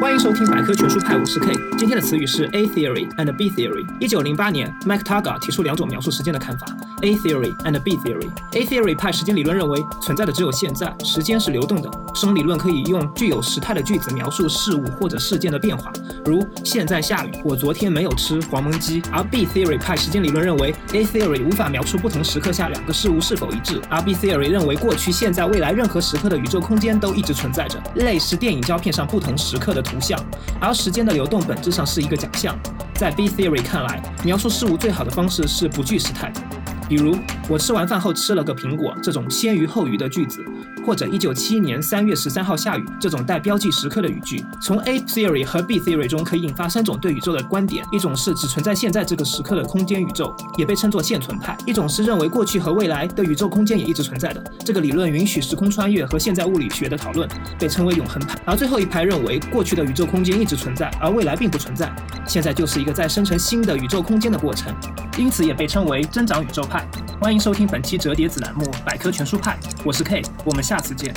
欢迎收听百科全书派，我是 K。今天的词语是 A theory and B theory。一九零八年，MacTaggart 提出两种描述时间的看法：A theory and B theory。A theory 派时间理论认为存在的只有现在，时间是流动的。生理论可以用具有时态的句子描述事物或者事件的变化，如现在下雨，我昨天没有吃黄焖鸡。而 B theory 派时间理论认为 A theory 无法描述不同时刻下两个事物是否一致，而 B theory 认为过去、现在、未来任何时刻的宇宙空间都一直存在着，类似电影胶片上不同时刻的。图像，而时间的流动本质上是一个假象。在 B theory 看来，描述事物最好的方式是不具时态。比如，我吃完饭后吃了个苹果，这种先于后于的句子，或者一九七一年三月十三号下雨这种带标记时刻的语句。从 A theory 和 B theory 中可以引发三种对宇宙的观点：一种是只存在现在这个时刻的空间宇宙，也被称作现存派；一种是认为过去和未来的宇宙空间也一直存在的，这个理论允许时空穿越和现在物理学的讨论，被称为永恒派；而最后一派认为过去的宇宙空间一直存在，而未来并不存在，现在就是一个在生成新的宇宙空间的过程，因此也被称为增长宇宙派。欢迎收听本期折叠子栏目《百科全书派》，我是 K，我们下次见。